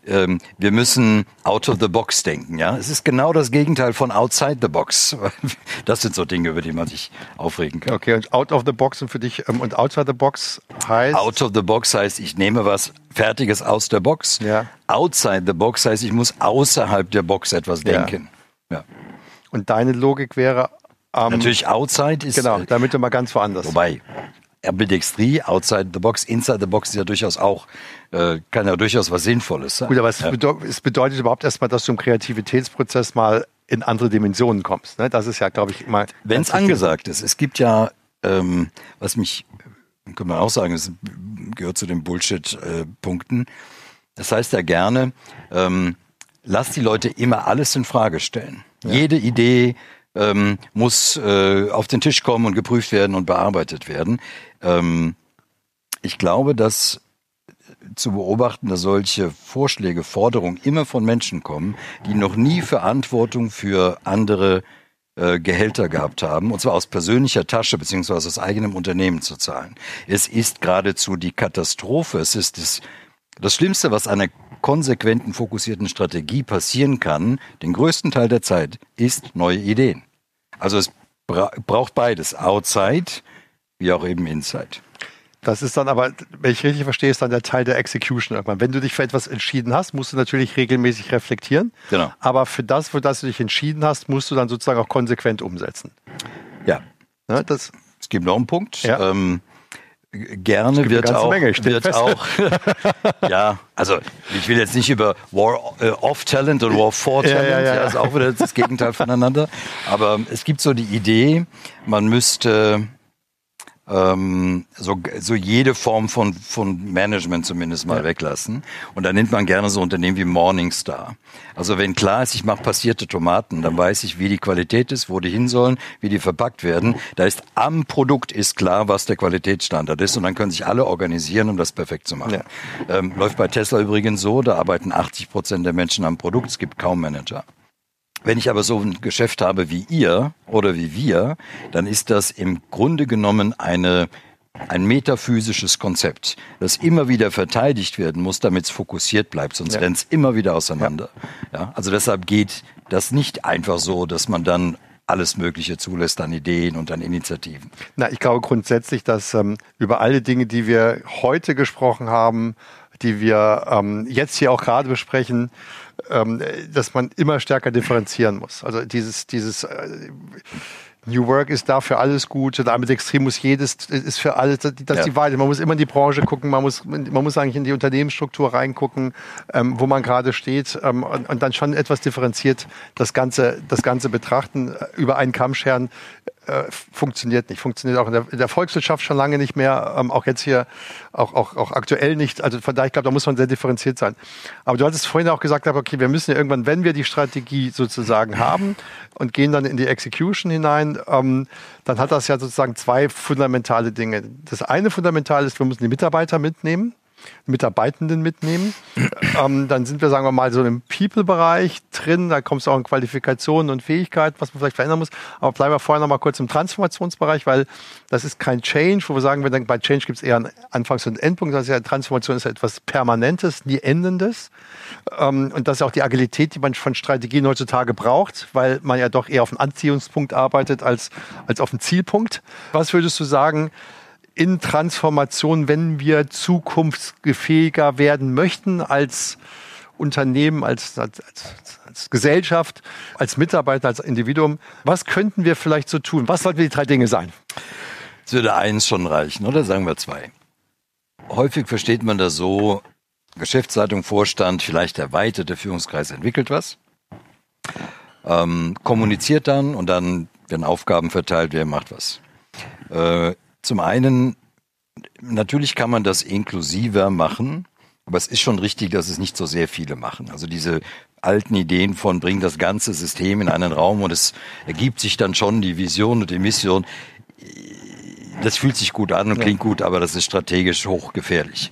ähm, wir müssen out of the box denken. Ja, es ist genau das Gegenteil von outside the box. [LAUGHS] Das sind so Dinge, über die man sich aufregen kann. Okay, und out of the box und für dich ähm, und outside the box heißt? Out of the box heißt, ich nehme was Fertiges aus der Box. Ja. Outside the box heißt, ich muss außerhalb der Box etwas denken. Ja. ja. Und deine Logik wäre ähm, Natürlich outside ist. Genau, damit du mal ganz woanders. Wobei, Ambidextrie, outside the box, inside the box ist ja durchaus auch, äh, kann ja durchaus was Sinnvolles sein. Gut, aber es, ja. bedeutet, es bedeutet überhaupt erstmal, dass du im Kreativitätsprozess mal in andere Dimensionen kommst. Ne? Das ist ja, glaube ich, immer. Wenn es angesagt ist. Es gibt ja, ähm, was mich, kann man auch sagen, es gehört zu den Bullshit-Punkten. das heißt ja gerne, ähm, lass die Leute immer alles in Frage stellen. Ja. Jede Idee, ähm, muss äh, auf den Tisch kommen und geprüft werden und bearbeitet werden. Ähm, ich glaube, dass zu beobachten, dass solche Vorschläge, Forderungen immer von Menschen kommen, die noch nie Verantwortung für andere äh, Gehälter gehabt haben, und zwar aus persönlicher Tasche beziehungsweise aus eigenem Unternehmen zu zahlen. Es ist geradezu die Katastrophe. Es ist das, das Schlimmste, was einer konsequenten, fokussierten Strategie passieren kann, den größten Teil der Zeit, ist neue Ideen. Also es bra braucht beides, Outside wie auch eben Inside. Das ist dann aber, wenn ich richtig verstehe, ist dann der Teil der Execution irgendwann. Wenn du dich für etwas entschieden hast, musst du natürlich regelmäßig reflektieren. Genau. Aber für das, für das du dich entschieden hast, musst du dann sozusagen auch konsequent umsetzen. Ja. ja das es gibt noch einen Punkt. Ja. Ähm, gerne wird auch, wird auch [LAUGHS] ja, also ich will jetzt nicht über War äh, of Talent und War for Talent, ja, ja, ja. ja, ist auch wieder das Gegenteil voneinander. Aber es gibt so die Idee, man müsste ähm, so, so jede Form von, von Management zumindest mal ja. weglassen. Und da nimmt man gerne so Unternehmen wie Morningstar. Also wenn klar ist, ich mache passierte Tomaten, dann weiß ich, wie die Qualität ist, wo die hin sollen, wie die verpackt werden. Da ist am Produkt ist klar, was der Qualitätsstandard ist und dann können sich alle organisieren, um das perfekt zu machen. Ja. Ähm, läuft bei Tesla übrigens so, da arbeiten 80 Prozent der Menschen am Produkt, es gibt kaum Manager. Wenn ich aber so ein Geschäft habe wie ihr oder wie wir, dann ist das im Grunde genommen eine ein metaphysisches Konzept, das immer wieder verteidigt werden muss, damit es fokussiert bleibt, sonst ja. rennt es immer wieder auseinander. Ja. ja. also deshalb geht das nicht einfach so, dass man dann alles Mögliche zulässt an Ideen und an Initiativen. Na, ich glaube grundsätzlich, dass ähm, über alle Dinge, die wir heute gesprochen haben, die wir ähm, jetzt hier auch gerade besprechen, ähm, dass man immer stärker differenzieren muss. Also dieses, dieses äh, New Work ist da für alles gut, damit extrem muss jedes, ist für alles, das ja. die Wahrheit. Man muss immer in die Branche gucken, man muss, man muss eigentlich in die Unternehmensstruktur reingucken, ähm, wo man gerade steht ähm, und, und, dann schon etwas differenziert das Ganze, das Ganze betrachten, über einen Kamm scheren äh, funktioniert nicht. Funktioniert auch in der, in der, Volkswirtschaft schon lange nicht mehr, ähm, auch jetzt hier, auch, auch, auch aktuell nicht. Also von daher, ich glaube, da muss man sehr differenziert sein. Aber du hattest vorhin auch gesagt, okay, wir müssen ja irgendwann, wenn wir die Strategie sozusagen haben und gehen dann in die Execution hinein, ähm, dann hat das ja sozusagen zwei fundamentale Dinge. Das eine fundamental ist, wir müssen die Mitarbeiter mitnehmen. Mitarbeitenden mitnehmen. [CLEARS THROAT] ähm, dann sind wir, sagen wir mal, so im People-Bereich drin. Da kommst du auch in Qualifikationen und Fähigkeiten, was man vielleicht verändern muss. Aber bleiben wir vorher noch mal kurz im Transformationsbereich, weil das ist kein Change, wo wir sagen, wir bei Change gibt es eher einen Anfangs- und Endpunkt. Das ist ja, Transformation ist ja etwas Permanentes, nie Endendes. Ähm, und das ist auch die Agilität, die man von Strategien heutzutage braucht, weil man ja doch eher auf einen Anziehungspunkt arbeitet als, als auf einen Zielpunkt. Was würdest du sagen, in Transformation, wenn wir zukunftsfähiger werden möchten als Unternehmen, als, als, als, Gesellschaft, als Mitarbeiter, als Individuum. Was könnten wir vielleicht so tun? Was sollten die drei Dinge sein? Es würde eins schon reichen, oder sagen wir zwei. Häufig versteht man das so, Geschäftsleitung, Vorstand, vielleicht erweiterte Führungskreis entwickelt was, ähm, kommuniziert dann und dann werden Aufgaben verteilt, wer macht was. Äh, zum einen, natürlich kann man das inklusiver machen, aber es ist schon richtig, dass es nicht so sehr viele machen. Also diese alten Ideen von bring das ganze System in einen Raum und es ergibt sich dann schon die Vision und die Mission. Das fühlt sich gut an und klingt gut, aber das ist strategisch hochgefährlich.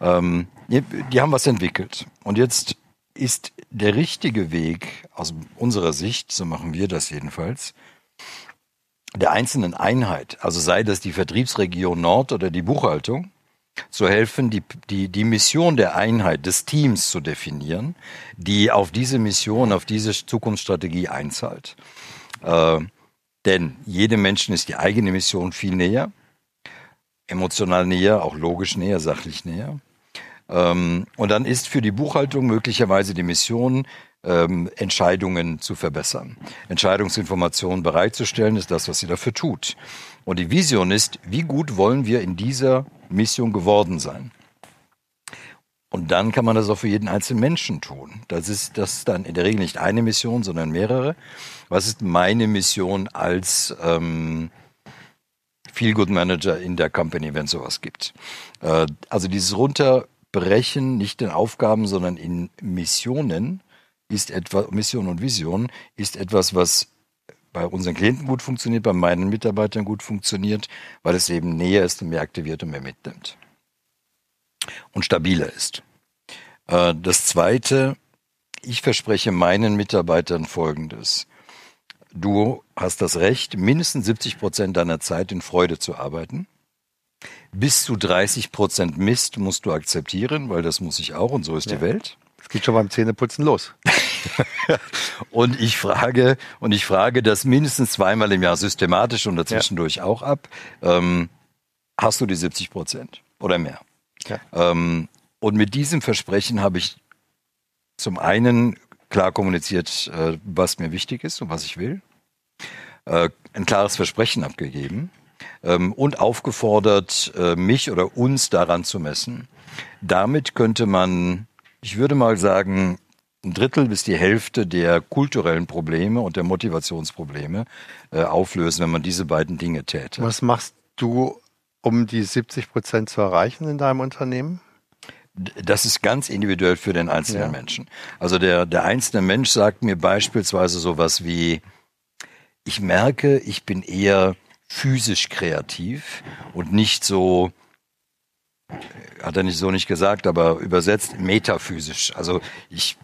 Ähm, die haben was entwickelt. Und jetzt ist der richtige Weg aus unserer Sicht, so machen wir das jedenfalls, der einzelnen Einheit, also sei das die Vertriebsregion Nord oder die Buchhaltung, zu helfen, die, die, die Mission der Einheit, des Teams zu definieren, die auf diese Mission, auf diese Zukunftsstrategie einzahlt. Äh, denn jedem Menschen ist die eigene Mission viel näher, emotional näher, auch logisch näher, sachlich näher. Ähm, und dann ist für die Buchhaltung möglicherweise die Mission, ähm, Entscheidungen zu verbessern. Entscheidungsinformationen bereitzustellen, ist das, was sie dafür tut. Und die Vision ist, wie gut wollen wir in dieser Mission geworden sein? Und dann kann man das auch für jeden einzelnen Menschen tun. Das ist das dann in der Regel nicht eine Mission, sondern mehrere. Was ist meine Mission als ähm, Feel Good Manager in der Company, wenn es sowas gibt? Äh, also dieses Runterbrechen nicht in Aufgaben, sondern in Missionen ist etwas, Mission und Vision ist etwas, was bei unseren Klienten gut funktioniert, bei meinen Mitarbeitern gut funktioniert, weil es eben näher ist und mehr aktiviert und mehr mitnimmt. Und stabiler ist. Äh, das zweite, ich verspreche meinen Mitarbeitern Folgendes. Du hast das Recht, mindestens 70 Prozent deiner Zeit in Freude zu arbeiten. Bis zu 30 Prozent Mist musst du akzeptieren, weil das muss ich auch und so ist ja. die Welt. Geht schon beim Zähneputzen los. [LAUGHS] und ich frage, und ich frage das mindestens zweimal im Jahr systematisch und dazwischendurch ja. auch ab. Ähm, hast du die 70 Prozent oder mehr? Ja. Ähm, und mit diesem Versprechen habe ich zum einen klar kommuniziert, äh, was mir wichtig ist und was ich will. Äh, ein klares Versprechen abgegeben ähm, und aufgefordert, äh, mich oder uns daran zu messen. Damit könnte man ich würde mal sagen, ein Drittel bis die Hälfte der kulturellen Probleme und der Motivationsprobleme äh, auflösen, wenn man diese beiden Dinge täte. Was machst du, um die 70 Prozent zu erreichen in deinem Unternehmen? Das ist ganz individuell für den einzelnen ja. Menschen. Also der, der einzelne Mensch sagt mir beispielsweise sowas wie, ich merke, ich bin eher physisch kreativ und nicht so hat er nicht so nicht gesagt, aber übersetzt metaphysisch. Also ich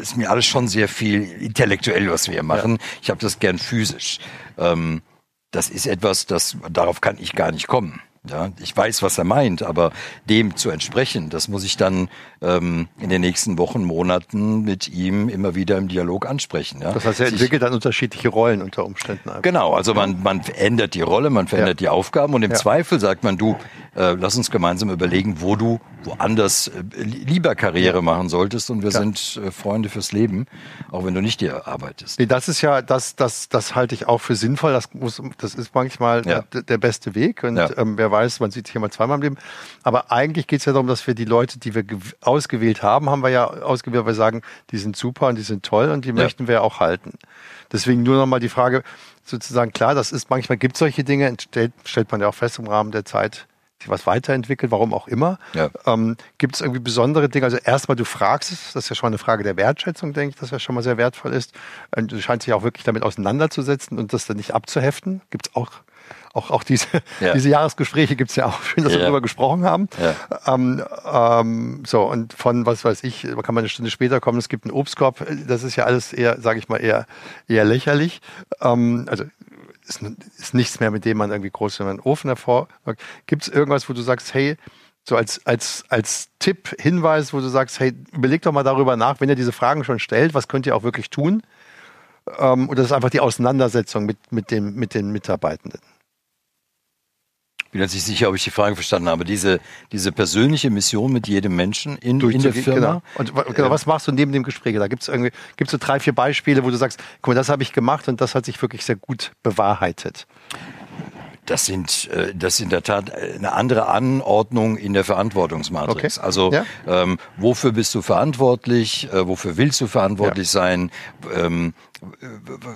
ist mir alles schon sehr viel intellektuell, was wir hier machen. Ja. Ich habe das gern physisch. Ähm, das ist etwas, das darauf kann ich gar nicht kommen. Ja, ich weiß, was er meint, aber dem zu entsprechen, das muss ich dann ähm, in den nächsten Wochen, Monaten mit ihm immer wieder im Dialog ansprechen. Ja. Das heißt, er entwickelt dann unterschiedliche Rollen unter Umständen. Einfach. Genau, also man, man verändert die Rolle, man verändert ja. die Aufgaben und im ja. Zweifel sagt man, du, äh, lass uns gemeinsam überlegen, wo du woanders äh, lieber Karriere ja. machen solltest und wir Klar. sind äh, Freunde fürs Leben, auch wenn du nicht hier arbeitest. Nee, das ist ja, das, das, das halte ich auch für sinnvoll. Das, muss, das ist manchmal ja. der, der, beste Weg und ja. ähm, wer weiß, man sieht sich immer zweimal im Leben. Aber eigentlich geht es ja darum, dass wir die Leute, die wir ausgewählt haben, haben wir ja ausgewählt, weil wir sagen, die sind super und die sind toll und die möchten wir auch halten. Deswegen nur nochmal die Frage, sozusagen klar, das ist manchmal gibt solche Dinge, stellt, stellt man ja auch fest im Rahmen der Zeit, was weiterentwickelt, warum auch immer. Ja. Ähm, Gibt es irgendwie besondere Dinge? Also erstmal, du fragst es, das ist ja schon mal eine Frage der Wertschätzung, denke ich, dass ja schon mal sehr wertvoll ist. Und du scheinst dich auch wirklich damit auseinanderzusetzen und das dann nicht abzuheften. Gibt es auch auch, auch diese, ja. diese Jahresgespräche gibt es ja auch. [LAUGHS] Schön, dass ja. wir darüber gesprochen haben. Ja. Ähm, ähm, so, und von, was weiß ich, kann man eine Stunde später kommen, es gibt einen Obstkorb. Das ist ja alles eher, sage ich mal, eher, eher lächerlich. Ähm, also ist, ist nichts mehr, mit dem man irgendwie groß in einen Ofen hervor. Gibt es irgendwas, wo du sagst, hey, so als, als, als Tipp, Hinweis, wo du sagst, hey, überleg doch mal darüber nach, wenn ihr diese Fragen schon stellt, was könnt ihr auch wirklich tun? Ähm, das ist einfach die Auseinandersetzung mit, mit, dem, mit den Mitarbeitenden bin jetzt nicht sicher, ob ich die Frage verstanden habe. Diese, diese persönliche Mission mit jedem Menschen in, in der Firma. Genau. Und genau, was machst du neben dem Gespräch? Da gibt es irgendwie, gibt's so drei, vier Beispiele, wo du sagst, guck mal, das habe ich gemacht und das hat sich wirklich sehr gut bewahrheitet. Das sind, äh, das ist in der Tat eine andere Anordnung in der Verantwortungsmatrix. Okay. Also ja. ähm, wofür bist du verantwortlich? Äh, wofür willst du verantwortlich ja. sein? Ähm,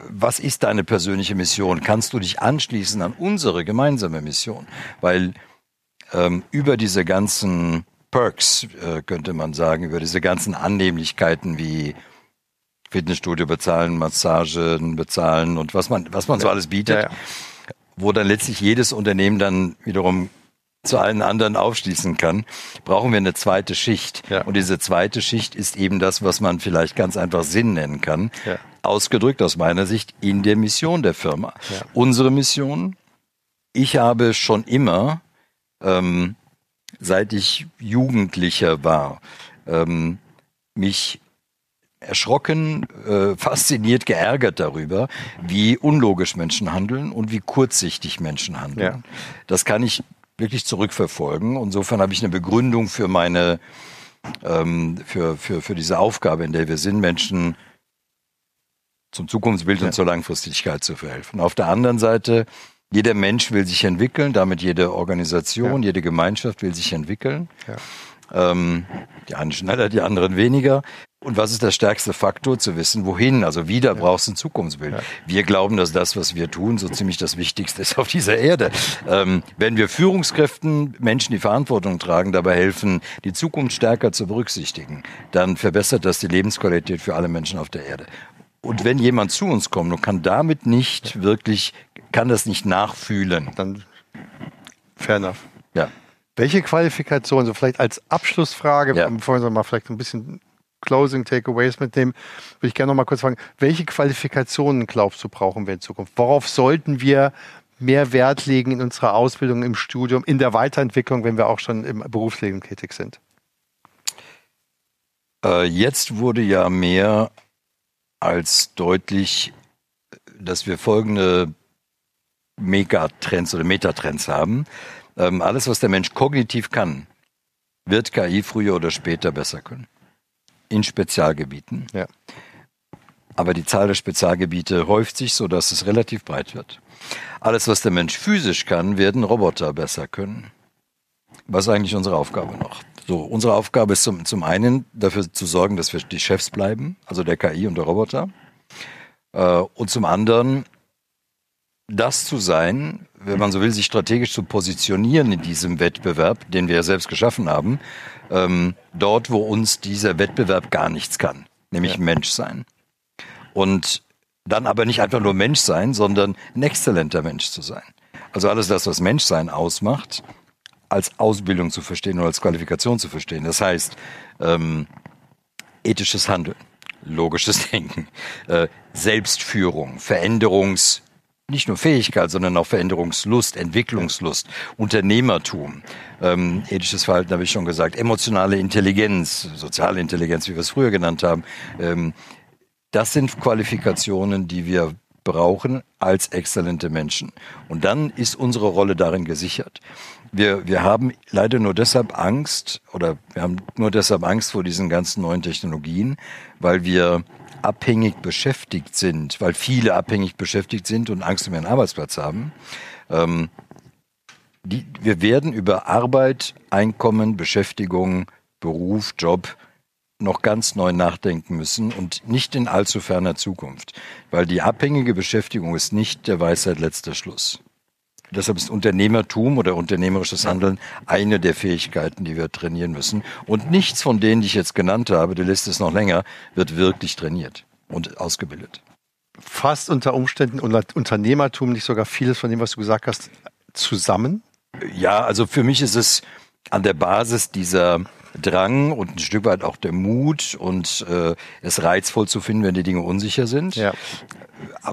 was ist deine persönliche Mission? Kannst du dich anschließen an unsere gemeinsame Mission? Weil ähm, über diese ganzen Perks, äh, könnte man sagen, über diese ganzen Annehmlichkeiten wie Fitnessstudio bezahlen, Massagen bezahlen und was man, was man so alles bietet, ja, ja. wo dann letztlich jedes Unternehmen dann wiederum zu allen anderen aufschließen kann, brauchen wir eine zweite Schicht. Ja. Und diese zweite Schicht ist eben das, was man vielleicht ganz einfach Sinn nennen kann. Ja ausgedrückt aus meiner Sicht in der Mission der Firma. Ja. Unsere Mission, ich habe schon immer, ähm, seit ich Jugendlicher war, ähm, mich erschrocken, äh, [LAUGHS] fasziniert, geärgert darüber, wie unlogisch Menschen handeln und wie kurzsichtig Menschen handeln. Ja. Das kann ich wirklich zurückverfolgen. Insofern habe ich eine Begründung für meine, ähm, für, für, für diese Aufgabe, in der wir sind, Menschen zum Zukunftsbild ja. und zur Langfristigkeit zu verhelfen. Auf der anderen Seite, jeder Mensch will sich entwickeln, damit jede Organisation, ja. jede Gemeinschaft will sich entwickeln. Ja. Ähm, die einen schneller, die anderen weniger. Und was ist der stärkste Faktor? Zu wissen, wohin. Also wieder ja. brauchst du ein Zukunftsbild. Ja. Wir glauben, dass das, was wir tun, so ziemlich das Wichtigste ist auf dieser Erde. Ähm, wenn wir Führungskräften, Menschen, die Verantwortung tragen, dabei helfen, die Zukunft stärker zu berücksichtigen, dann verbessert das die Lebensqualität für alle Menschen auf der Erde. Und wenn jemand zu uns kommt und kann damit nicht wirklich, kann das nicht nachfühlen. Dann fair enough. Ja. Welche Qualifikation, so vielleicht als Abschlussfrage, ja. bevor wir mal vielleicht ein bisschen Closing Takeaways mitnehmen, würde ich gerne noch mal kurz fragen, welche Qualifikationen glaubst du brauchen wir in Zukunft? Worauf sollten wir mehr Wert legen in unserer Ausbildung, im Studium, in der Weiterentwicklung, wenn wir auch schon im Berufsleben tätig sind? Äh, jetzt wurde ja mehr als deutlich, dass wir folgende Megatrends oder Metatrends haben. Ähm, alles, was der Mensch kognitiv kann, wird KI früher oder später besser können. In Spezialgebieten. Ja. Aber die Zahl der Spezialgebiete häuft sich, sodass es relativ breit wird. Alles, was der Mensch physisch kann, werden Roboter besser können. Was ist eigentlich unsere Aufgabe noch? So, unsere Aufgabe ist zum, zum einen dafür zu sorgen, dass wir die Chefs bleiben, also der KI und der Roboter. Äh, und zum anderen das zu sein, wenn man so will, sich strategisch zu positionieren in diesem Wettbewerb, den wir ja selbst geschaffen haben, ähm, dort, wo uns dieser Wettbewerb gar nichts kann, nämlich ja. Mensch sein. Und dann aber nicht einfach nur Mensch sein, sondern ein exzellenter Mensch zu sein. Also alles das, was Menschsein ausmacht, als Ausbildung zu verstehen oder als Qualifikation zu verstehen. Das heißt, ähm, ethisches Handeln, logisches [LAUGHS] Denken, äh, Selbstführung, Veränderungs, nicht nur Fähigkeit, sondern auch Veränderungslust, Entwicklungslust, Unternehmertum, ähm, ethisches Verhalten habe ich schon gesagt, emotionale Intelligenz, soziale Intelligenz, wie wir es früher genannt haben. Ähm, das sind Qualifikationen, die wir brauchen als exzellente Menschen. Und dann ist unsere Rolle darin gesichert. Wir, wir haben leider nur deshalb Angst oder wir haben nur deshalb Angst vor diesen ganzen neuen Technologien, weil wir abhängig beschäftigt sind, weil viele abhängig beschäftigt sind und Angst um ihren Arbeitsplatz haben. Ähm, die, wir werden über Arbeit, Einkommen, Beschäftigung, Beruf, Job noch ganz neu nachdenken müssen und nicht in allzu ferner Zukunft, weil die abhängige Beschäftigung ist nicht der Weisheit letzter Schluss. Deshalb ist Unternehmertum oder unternehmerisches Handeln eine der Fähigkeiten, die wir trainieren müssen. Und nichts von denen, die ich jetzt genannt habe, die Liste ist noch länger, wird wirklich trainiert und ausgebildet. Fast unter Umständen Unternehmertum, nicht sogar vieles von dem, was du gesagt hast, zusammen? Ja, also für mich ist es an der Basis dieser Drang und ein Stück weit auch der Mut und äh, es reizvoll zu finden, wenn die Dinge unsicher sind. Ja.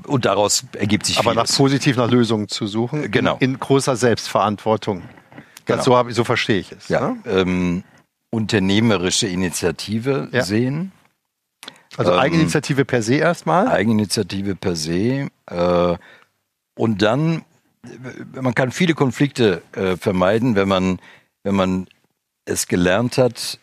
Und daraus ergibt sich Aber vieles. nach positiv nach Lösungen zu suchen. Genau. In, in großer Selbstverantwortung. Genau. so, hab, so verstehe ich es. Ja. Ne? Ähm, unternehmerische Initiative ja. sehen. Also ähm, Eigeninitiative per se erstmal. Eigeninitiative per se. Äh, und dann, man kann viele Konflikte äh, vermeiden, wenn man, wenn man es gelernt hat,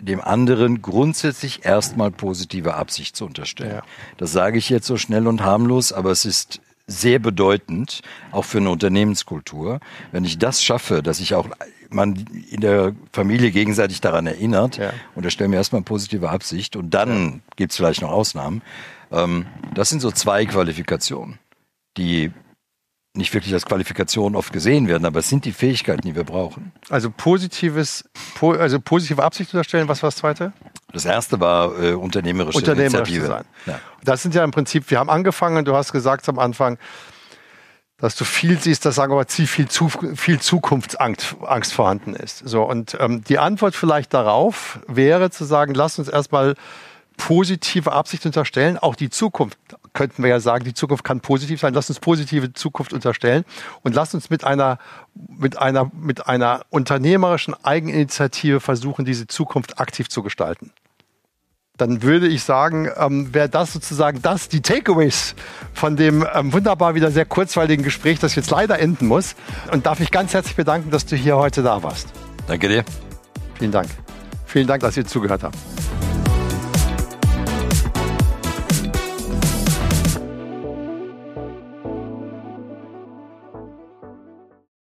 dem anderen grundsätzlich erstmal positive Absicht zu unterstellen. Ja. Das sage ich jetzt so schnell und harmlos, aber es ist sehr bedeutend, auch für eine Unternehmenskultur. Wenn ich das schaffe, dass ich auch man in der Familie gegenseitig daran erinnert, ja. unterstellen mir erstmal positive Absicht und dann ja. gibt es vielleicht noch Ausnahmen. Ähm, das sind so zwei Qualifikationen, die nicht wirklich als Qualifikation oft gesehen werden, aber es sind die Fähigkeiten, die wir brauchen. Also positives, po, also positive Absicht unterstellen, was war das zweite? Das erste war äh, unternehmerische Unternehmerisch Initiative. Sein. Ja. Das sind ja im Prinzip, wir haben angefangen, du hast gesagt am Anfang, dass du viel siehst, dass sagen wir mal, viel, zu, viel Zukunftsangst Angst vorhanden ist. So und ähm, die Antwort vielleicht darauf wäre zu sagen, lass uns erstmal positive Absicht unterstellen, auch die Zukunft könnten wir ja sagen, die Zukunft kann positiv sein. Lass uns positive Zukunft unterstellen und lass uns mit einer, mit einer, mit einer unternehmerischen Eigeninitiative versuchen, diese Zukunft aktiv zu gestalten. Dann würde ich sagen, ähm, wäre das sozusagen das, die Takeaways von dem ähm, wunderbar wieder sehr kurzweiligen Gespräch, das jetzt leider enden muss. Und darf ich ganz herzlich bedanken, dass du hier heute da warst. Danke dir. Vielen Dank. Vielen Dank, dass ihr zugehört habt.